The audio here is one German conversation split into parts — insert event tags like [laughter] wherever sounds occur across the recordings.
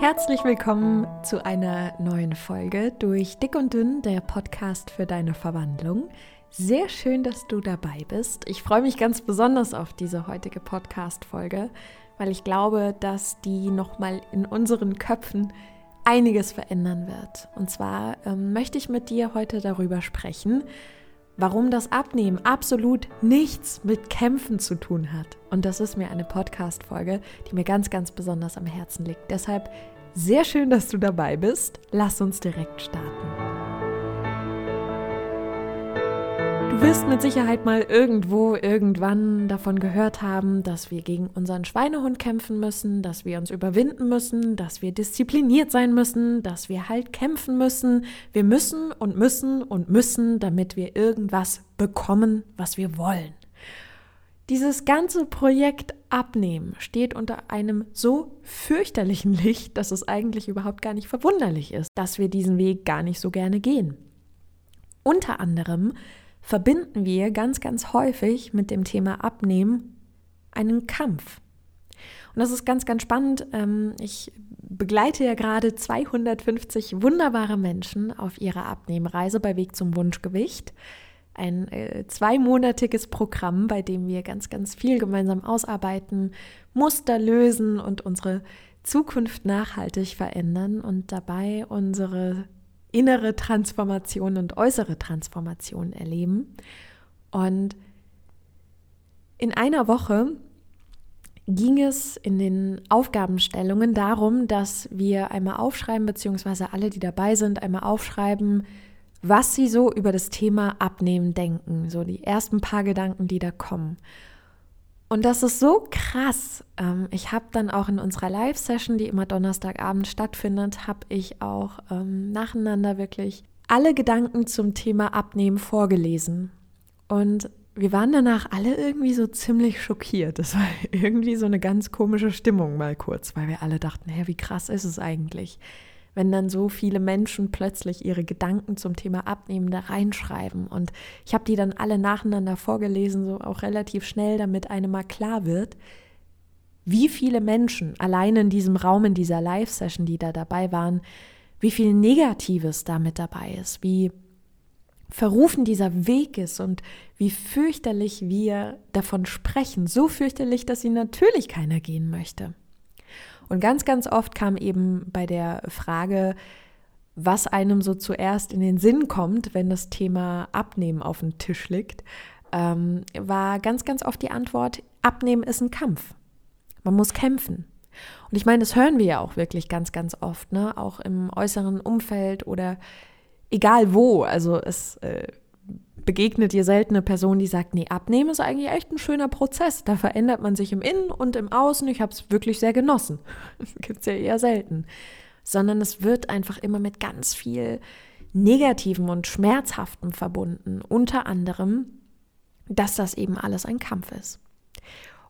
Herzlich willkommen zu einer neuen Folge durch Dick und Dünn, der Podcast für deine Verwandlung. Sehr schön, dass du dabei bist. Ich freue mich ganz besonders auf diese heutige Podcast-Folge, weil ich glaube, dass die nochmal in unseren Köpfen einiges verändern wird. Und zwar ähm, möchte ich mit dir heute darüber sprechen, warum das Abnehmen absolut nichts mit Kämpfen zu tun hat. Und das ist mir eine Podcast-Folge, die mir ganz, ganz besonders am Herzen liegt. Deshalb sehr schön, dass du dabei bist. Lass uns direkt starten. Wirst mit Sicherheit mal irgendwo irgendwann davon gehört haben, dass wir gegen unseren Schweinehund kämpfen müssen, dass wir uns überwinden müssen, dass wir diszipliniert sein müssen, dass wir halt kämpfen müssen. Wir müssen und müssen und müssen, damit wir irgendwas bekommen, was wir wollen. Dieses ganze Projekt Abnehmen steht unter einem so fürchterlichen [laughs] Licht, dass es eigentlich überhaupt gar nicht verwunderlich ist, dass wir diesen Weg gar nicht so gerne gehen. Unter anderem verbinden wir ganz, ganz häufig mit dem Thema Abnehmen einen Kampf. Und das ist ganz, ganz spannend. Ähm, ich begleite ja gerade 250 wunderbare Menschen auf ihrer Abnehmreise bei Weg zum Wunschgewicht. Ein äh, zweimonatiges Programm, bei dem wir ganz, ganz viel gemeinsam ausarbeiten, Muster lösen und unsere Zukunft nachhaltig verändern und dabei unsere innere Transformation und äußere Transformation erleben. Und in einer Woche ging es in den Aufgabenstellungen darum, dass wir einmal aufschreiben, beziehungsweise alle, die dabei sind, einmal aufschreiben, was sie so über das Thema Abnehmen denken. So die ersten paar Gedanken, die da kommen. Und das ist so krass. Ähm, ich habe dann auch in unserer Live-Session, die immer Donnerstagabend stattfindet, habe ich auch ähm, nacheinander wirklich alle Gedanken zum Thema Abnehmen vorgelesen. Und wir waren danach alle irgendwie so ziemlich schockiert. Das war [laughs] irgendwie so eine ganz komische Stimmung mal kurz, weil wir alle dachten, hä, wie krass ist es eigentlich? Wenn dann so viele Menschen plötzlich ihre Gedanken zum Thema Abnehmen da reinschreiben. Und ich habe die dann alle nacheinander vorgelesen, so auch relativ schnell, damit einem mal klar wird, wie viele Menschen allein in diesem Raum, in dieser Live-Session, die da dabei waren, wie viel Negatives damit dabei ist, wie verrufen dieser Weg ist und wie fürchterlich wir davon sprechen. So fürchterlich, dass ihn natürlich keiner gehen möchte. Und ganz, ganz oft kam eben bei der Frage, was einem so zuerst in den Sinn kommt, wenn das Thema Abnehmen auf dem Tisch liegt, ähm, war ganz, ganz oft die Antwort, Abnehmen ist ein Kampf. Man muss kämpfen. Und ich meine, das hören wir ja auch wirklich ganz, ganz oft, ne? auch im äußeren Umfeld oder egal wo. Also es äh, begegnet dir selten eine Person, die sagt, nee, abnehmen ist eigentlich echt ein schöner Prozess. Da verändert man sich im Innen und im Außen. Ich habe es wirklich sehr genossen. [laughs] Das gibt es ja eher selten. Sondern es wird einfach immer mit ganz viel Negativem und Schmerzhaftem verbunden. Unter anderem, dass das eben alles ein Kampf ist.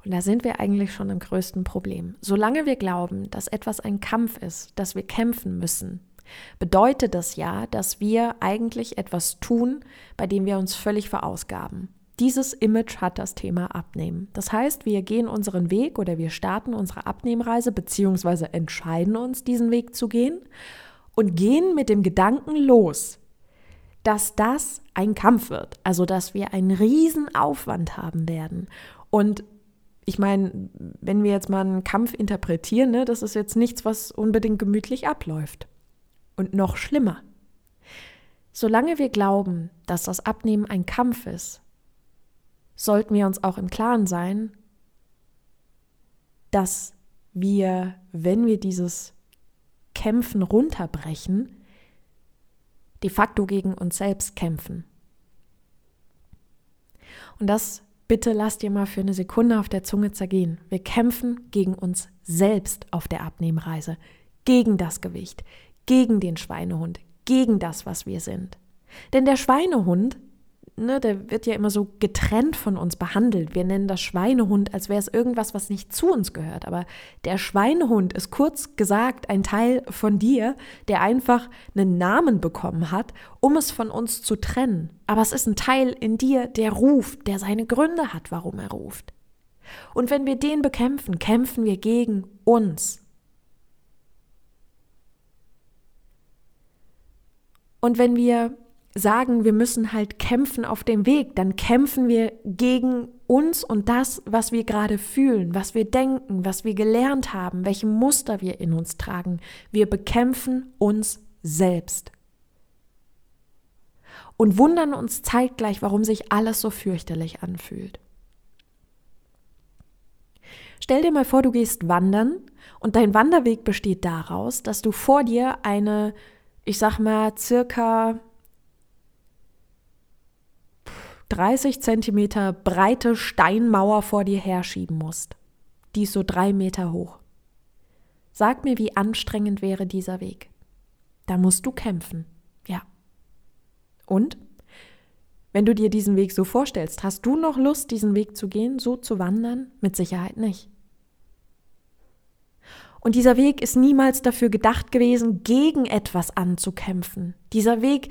Und da sind wir eigentlich schon im größten Problem. Solange wir glauben, dass etwas ein Kampf ist, dass wir kämpfen müssen, bedeutet das ja, dass wir eigentlich etwas tun, bei dem wir uns völlig verausgaben. Dieses Image hat das Thema Abnehmen. Das heißt, wir gehen unseren Weg oder wir starten unsere Abnehmreise beziehungsweise entscheiden uns, diesen Weg zu gehen und gehen mit dem Gedanken los, dass das ein Kampf wird, also dass wir einen riesen Aufwand haben werden. Und ich meine, wenn wir jetzt mal einen Kampf interpretieren, ne, das ist jetzt nichts, was unbedingt gemütlich abläuft. Und noch schlimmer. Solange wir glauben, dass das Abnehmen ein Kampf ist, sollten wir uns auch im Klaren sein, dass wir, wenn wir dieses Kämpfen runterbrechen, de facto gegen uns selbst kämpfen. Und das bitte lasst ihr mal für eine Sekunde auf der Zunge zergehen. Wir kämpfen gegen uns selbst auf der Abnehmreise, gegen das Gewicht, gegen den Schweinehund, gegen das, was wir sind. Denn der Schweinehund, ne, der wird ja immer so getrennt von uns behandelt. Wir nennen das Schweinehund, als wäre es irgendwas, was nicht zu uns gehört. Aber der Schweinehund ist kurz gesagt ein Teil von dir, der einfach einen Namen bekommen hat, um es von uns zu trennen. Aber es ist ein Teil in dir, der ruft, der seine Gründe hat, warum er ruft. Und wenn wir den bekämpfen, kämpfen wir gegen uns. Und wenn wir sagen, wir müssen halt kämpfen auf dem Weg, dann kämpfen wir gegen uns und das, was wir gerade fühlen, was wir denken, was wir gelernt haben, welche Muster wir in uns tragen. Wir bekämpfen uns selbst. Und wundern uns zeitgleich, warum sich alles so fürchterlich anfühlt. Stell dir mal vor, du gehst wandern und dein Wanderweg besteht daraus, dass du vor dir eine, ich sag mal, circa 30 Zentimeter breite Steinmauer vor dir herschieben musst. Die ist so drei Meter hoch. Sag mir, wie anstrengend wäre dieser Weg. Da musst du kämpfen. Ja. Und? Wenn du dir diesen Weg so vorstellst, hast du noch Lust, diesen Weg zu gehen, so zu wandern? Mit Sicherheit nicht. Und dieser Weg ist niemals dafür gedacht gewesen, gegen etwas anzukämpfen. Dieser Weg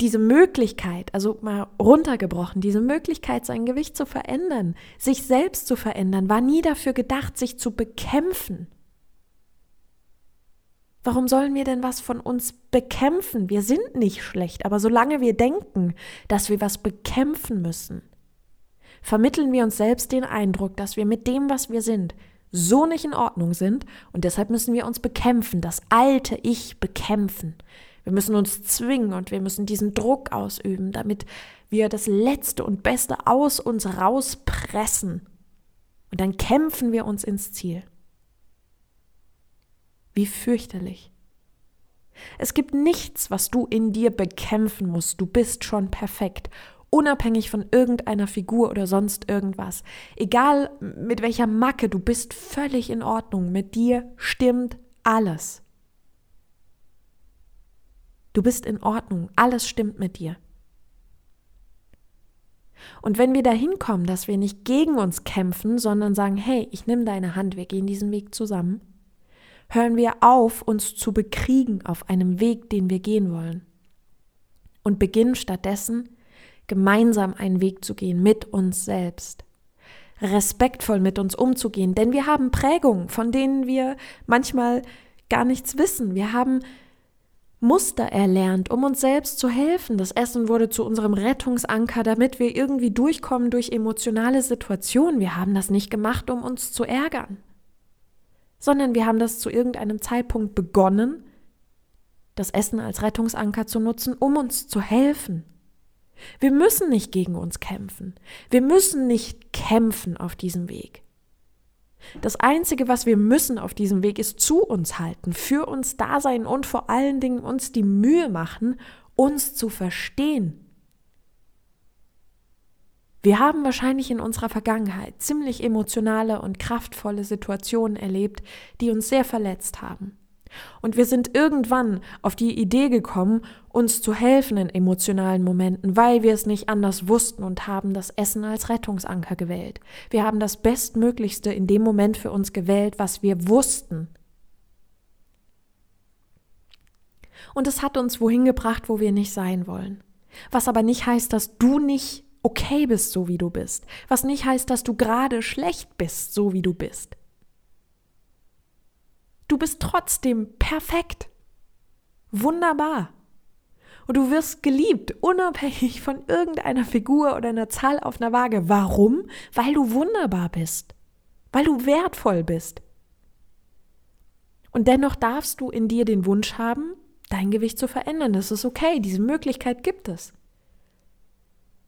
diese Möglichkeit, also mal runtergebrochen, diese Möglichkeit, sein Gewicht zu verändern, sich selbst zu verändern, war nie dafür gedacht, sich zu bekämpfen. Warum sollen wir denn was von uns bekämpfen? Wir sind nicht schlecht, aber solange wir denken, dass wir was bekämpfen müssen, vermitteln wir uns selbst den Eindruck, dass wir mit dem, was wir sind, so nicht in Ordnung sind und deshalb müssen wir uns bekämpfen, das alte Ich bekämpfen. Wir müssen uns zwingen und wir müssen diesen Druck ausüben, damit wir das Letzte und Beste aus uns rauspressen. Und dann kämpfen wir uns ins Ziel. Wie fürchterlich. Es gibt nichts, was du in dir bekämpfen musst. Du bist schon perfekt, unabhängig von irgendeiner Figur oder sonst irgendwas. Egal mit welcher Macke, du bist völlig in Ordnung. Mit dir stimmt alles. Du bist in Ordnung, alles stimmt mit dir. Und wenn wir dahin kommen, dass wir nicht gegen uns kämpfen, sondern sagen, hey, ich nehme deine Hand, wir gehen diesen Weg zusammen, hören wir auf, uns zu bekriegen auf einem Weg, den wir gehen wollen. Und beginnen stattdessen, gemeinsam einen Weg zu gehen mit uns selbst. Respektvoll mit uns umzugehen, denn wir haben Prägungen, von denen wir manchmal gar nichts wissen. Wir haben Muster erlernt, um uns selbst zu helfen. Das Essen wurde zu unserem Rettungsanker, damit wir irgendwie durchkommen durch emotionale Situationen. Wir haben das nicht gemacht, um uns zu ärgern, sondern wir haben das zu irgendeinem Zeitpunkt begonnen, das Essen als Rettungsanker zu nutzen, um uns zu helfen. Wir müssen nicht gegen uns kämpfen. Wir müssen nicht kämpfen auf diesem Weg. Das Einzige, was wir müssen auf diesem Weg, ist zu uns halten, für uns da sein und vor allen Dingen uns die Mühe machen, uns zu verstehen. Wir haben wahrscheinlich in unserer Vergangenheit ziemlich emotionale und kraftvolle Situationen erlebt, die uns sehr verletzt haben. Und wir sind irgendwann auf die Idee gekommen, uns zu helfen in emotionalen Momenten, weil wir es nicht anders wussten und haben das Essen als Rettungsanker gewählt. Wir haben das Bestmöglichste in dem Moment für uns gewählt, was wir wussten. Und es hat uns wohin gebracht, wo wir nicht sein wollen. Was aber nicht heißt, dass du nicht okay bist, so wie du bist. Was nicht heißt, dass du gerade schlecht bist, so wie du bist. Bist trotzdem perfekt. Wunderbar. Und du wirst geliebt, unabhängig von irgendeiner Figur oder einer Zahl auf einer Waage. Warum? Weil du wunderbar bist. Weil du wertvoll bist. Und dennoch darfst du in dir den Wunsch haben, dein Gewicht zu verändern. Das ist okay, diese Möglichkeit gibt es.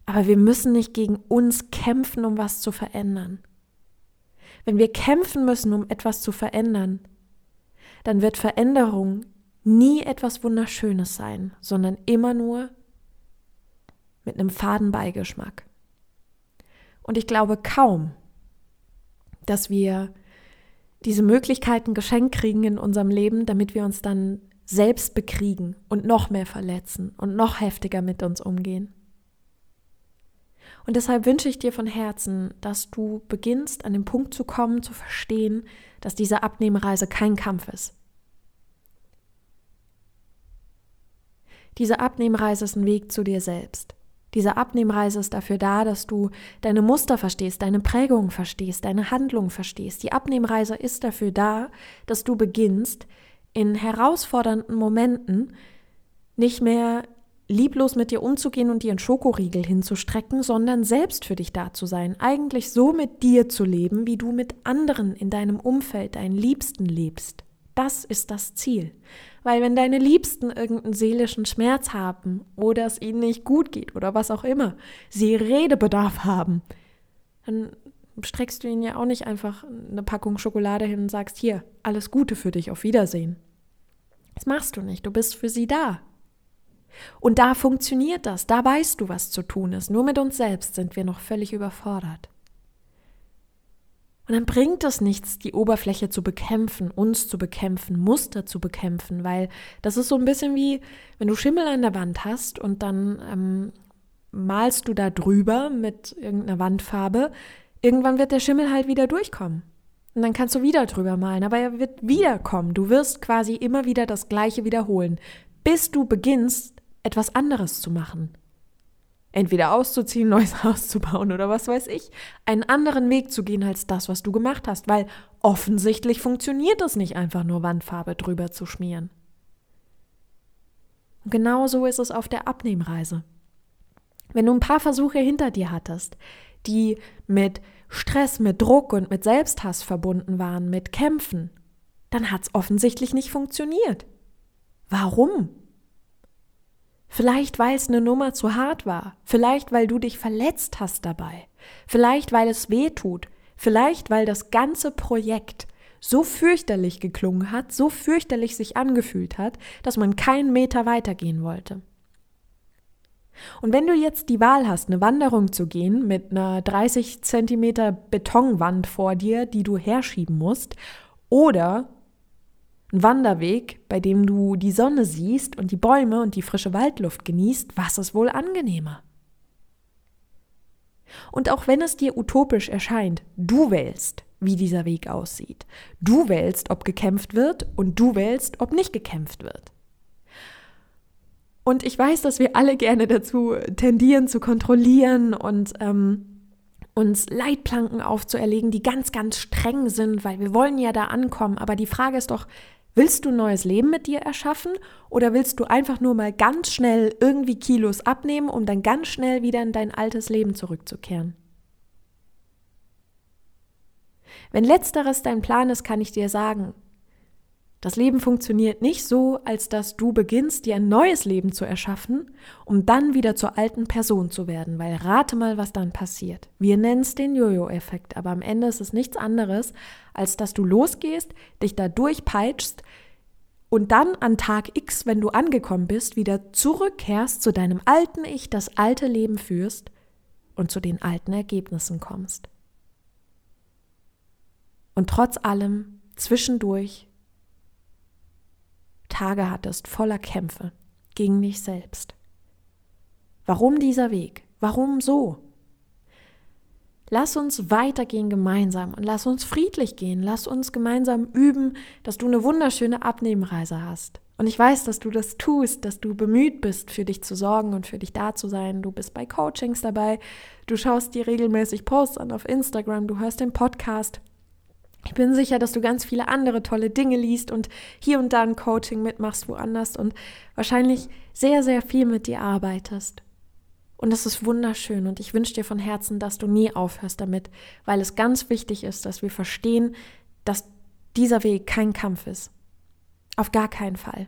Aber wir müssen nicht gegen uns kämpfen, um was zu verändern. Wenn wir kämpfen müssen, um etwas zu verändern, dann wird Veränderung nie etwas Wunderschönes sein, sondern immer nur mit einem faden Beigeschmack. Und ich glaube kaum, dass wir diese Möglichkeiten geschenkt kriegen in unserem Leben, damit wir uns dann selbst bekriegen und noch mehr verletzen und noch heftiger mit uns umgehen. Und deshalb wünsche ich dir von Herzen, dass du beginnst, an den Punkt zu kommen, zu verstehen, dass diese Abnehmreise kein Kampf ist. Diese Abnehmreise ist ein Weg zu dir selbst. Diese Abnehmreise ist dafür da, dass du deine Muster verstehst, deine Prägungen verstehst, deine Handlungen verstehst. Die Abnehmreise ist dafür da, dass du beginnst, in herausfordernden Momenten nicht mehr lieblos mit dir umzugehen und dir einen Schokoriegel hinzustrecken, sondern selbst für dich da zu sein, eigentlich so mit dir zu leben, wie du mit anderen in deinem Umfeld, deinen Liebsten lebst. Das ist das Ziel. Weil wenn deine Liebsten irgendeinen seelischen Schmerz haben oder es ihnen nicht gut geht oder was auch immer, sie Redebedarf haben, dann streckst du ihnen ja auch nicht einfach eine Packung Schokolade hin und sagst, hier, alles Gute für dich, auf Wiedersehen. Das machst du nicht, du bist für sie da. Und da funktioniert das, da weißt du, was zu tun ist. Nur mit uns selbst sind wir noch völlig überfordert. Und dann bringt es nichts, die Oberfläche zu bekämpfen, uns zu bekämpfen, Muster zu bekämpfen, weil das ist so ein bisschen wie, wenn du Schimmel an der Wand hast und dann ähm, malst du da drüber mit irgendeiner Wandfarbe, irgendwann wird der Schimmel halt wieder durchkommen. Und dann kannst du wieder drüber malen, aber er wird wiederkommen. Du wirst quasi immer wieder das Gleiche wiederholen, bis du beginnst, etwas anderes zu machen. Entweder auszuziehen, [laughs] neues Haus zu bauen oder was weiß ich, einen anderen Weg zu gehen als das, was du gemacht hast, weil offensichtlich funktioniert es nicht einfach nur Wandfarbe drüber zu schmieren. Und genau so ist es auf der Abnehmreise. Wenn du ein paar Versuche hinter dir hattest, die mit Stress, mit Druck und mit Selbsthass verbunden waren, mit Kämpfen, dann hat es offensichtlich nicht funktioniert. Warum? Vielleicht, weil es eine Nummer zu hart war. Vielleicht, weil du dich verletzt hast dabei. Vielleicht, weil es weh tut. Vielleicht, weil das ganze Projekt so fürchterlich geklungen hat, so fürchterlich sich angefühlt hat, dass man keinen Meter weitergehen wollte. Und wenn du jetzt die Wahl hast, eine Wanderung zu gehen mit einer 30 Zentimeter Betonwand vor dir, die du herschieben musst, oder ein Wanderweg, bei dem du die Sonne siehst und die Bäume und die frische Waldluft genießt, was ist wohl angenehmer? Und auch wenn es dir utopisch erscheint, du wählst, wie dieser Weg aussieht. Du wählst, ob gekämpft wird und du wählst, ob nicht gekämpft wird. Und ich weiß, dass wir alle gerne dazu tendieren, zu kontrollieren und ähm, uns Leitplanken aufzuerlegen, die ganz, ganz streng sind, weil wir wollen ja da ankommen. Aber die Frage ist doch, Willst du ein neues Leben mit dir erschaffen oder willst du einfach nur mal ganz schnell irgendwie Kilos abnehmen, um dann ganz schnell wieder in dein altes Leben zurückzukehren? Wenn letzteres dein Plan ist, kann ich dir sagen, das Leben funktioniert nicht so, als dass du beginnst, dir ein neues Leben zu erschaffen, um dann wieder zur alten Person zu werden, weil rate mal, was dann passiert. Wir nennen es den Jojo-Effekt, aber am Ende ist es nichts anderes, als dass du losgehst, dich da durchpeitschst und dann an Tag X, wenn du angekommen bist, wieder zurückkehrst zu deinem alten Ich, das alte Leben führst und zu den alten Ergebnissen kommst. Und trotz allem zwischendurch Tage hattest voller Kämpfe gegen dich selbst. Warum dieser Weg? Warum so? Lass uns weitergehen gemeinsam und lass uns friedlich gehen. Lass uns gemeinsam üben, dass du eine wunderschöne Abnehmreise hast. Und ich weiß, dass du das tust, dass du bemüht bist, für dich zu sorgen und für dich da zu sein. Du bist bei Coachings dabei, du schaust dir regelmäßig Posts an auf Instagram, du hörst den Podcast. Ich bin sicher, dass du ganz viele andere tolle Dinge liest und hier und da ein Coaching mitmachst woanders und wahrscheinlich sehr, sehr viel mit dir arbeitest. Und das ist wunderschön und ich wünsche dir von Herzen, dass du nie aufhörst damit, weil es ganz wichtig ist, dass wir verstehen, dass dieser Weg kein Kampf ist. Auf gar keinen Fall.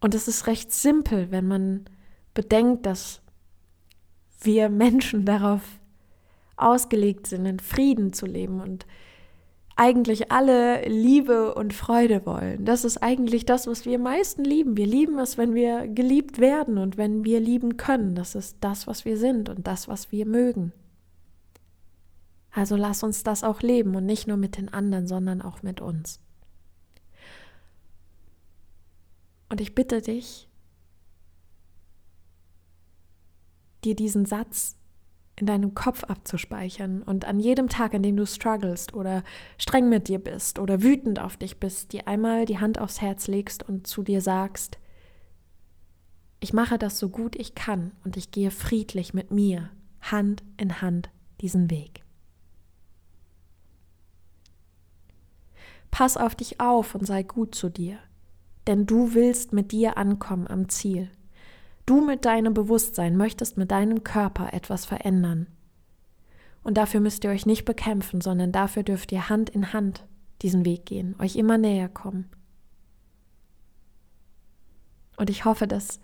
Und es ist recht simpel, wenn man bedenkt, dass wir Menschen darauf ausgelegt sind, in Frieden zu leben und eigentlich alle Liebe und Freude wollen. Das ist eigentlich das, was wir am meisten lieben. Wir lieben es, wenn wir geliebt werden und wenn wir lieben können. Das ist das, was wir sind und das, was wir mögen. Also lass uns das auch leben und nicht nur mit den anderen, sondern auch mit uns. Und ich bitte dich, dir diesen Satz in deinem Kopf abzuspeichern und an jedem Tag, an dem du strugglest oder streng mit dir bist oder wütend auf dich bist, dir einmal die Hand aufs Herz legst und zu dir sagst, ich mache das so gut ich kann und ich gehe friedlich mit mir Hand in Hand diesen Weg. Pass auf dich auf und sei gut zu dir. Denn du willst mit dir ankommen am Ziel. Du mit deinem Bewusstsein möchtest mit deinem Körper etwas verändern. Und dafür müsst ihr euch nicht bekämpfen, sondern dafür dürft ihr Hand in Hand diesen Weg gehen, euch immer näher kommen. Und ich hoffe, dass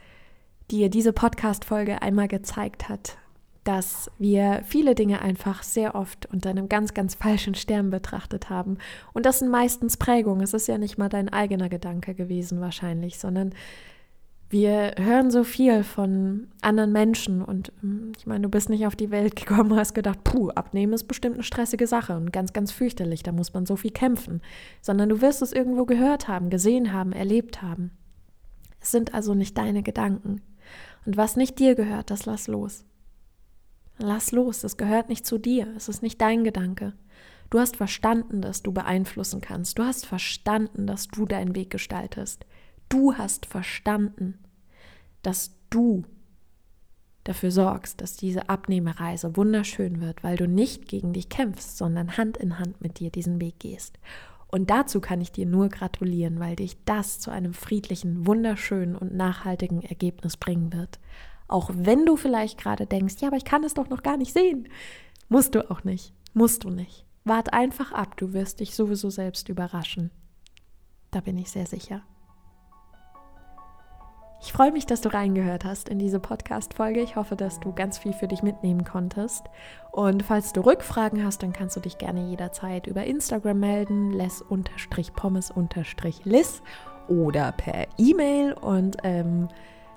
dir diese Podcast-Folge einmal gezeigt hat, dass wir viele Dinge einfach sehr oft unter einem ganz, ganz falschen Stern betrachtet haben. Und das sind meistens Prägungen. Es ist ja nicht mal dein eigener Gedanke gewesen wahrscheinlich, sondern wir hören so viel von anderen Menschen und hm, ich meine, du bist nicht auf die Welt gekommen hast gedacht, puh, abnehmen ist bestimmt eine stressige Sache und ganz, ganz fürchterlich, da muss man so viel kämpfen, sondern du wirst es irgendwo gehört haben, gesehen haben, erlebt haben. Es sind also nicht deine Gedanken. Und was nicht dir gehört, das lass los. Lass los, es gehört nicht zu dir, es ist nicht dein Gedanke. Du hast verstanden, dass du beeinflussen kannst. Du hast verstanden, dass du deinen Weg gestaltest. Du hast verstanden, dass du dafür sorgst, dass diese Abnehmereise wunderschön wird, weil du nicht gegen dich kämpfst, sondern Hand in Hand mit dir diesen Weg gehst. Und dazu kann ich dir nur gratulieren, weil dich das zu einem friedlichen, wunderschönen und nachhaltigen Ergebnis bringen wird. Auch wenn du vielleicht gerade denkst, ja, aber ich kann es doch noch gar nicht sehen. Musst du auch nicht. Musst du nicht. Wart einfach ab, du wirst dich sowieso selbst überraschen. Da bin ich sehr sicher. Ich freue mich, dass du reingehört hast in diese Podcast-Folge. Ich hoffe, dass du ganz viel für dich mitnehmen konntest. Und falls du Rückfragen hast, dann kannst du dich gerne jederzeit über Instagram melden, les-pommes-liss oder per E-Mail. Und ähm,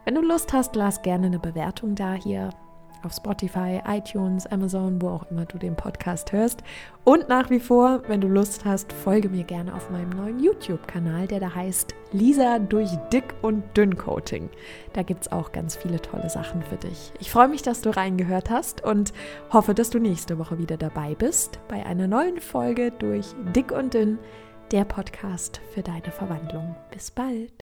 wenn du Lust hast, lass gerne eine Bewertung da hier auf Spotify, iTunes, Amazon, wo auch immer du den Podcast hörst. Und nach wie vor, wenn du Lust hast, folge mir gerne auf meinem neuen YouTube-Kanal, der da heißt Lisa durch Dick- und Dünn-Coating. Da gibt es auch ganz viele tolle Sachen für dich. Ich freue mich, dass du reingehört hast und hoffe, dass du nächste Woche wieder dabei bist bei einer neuen Folge durch Dick und Dünn, der Podcast für deine Verwandlung. Bis bald.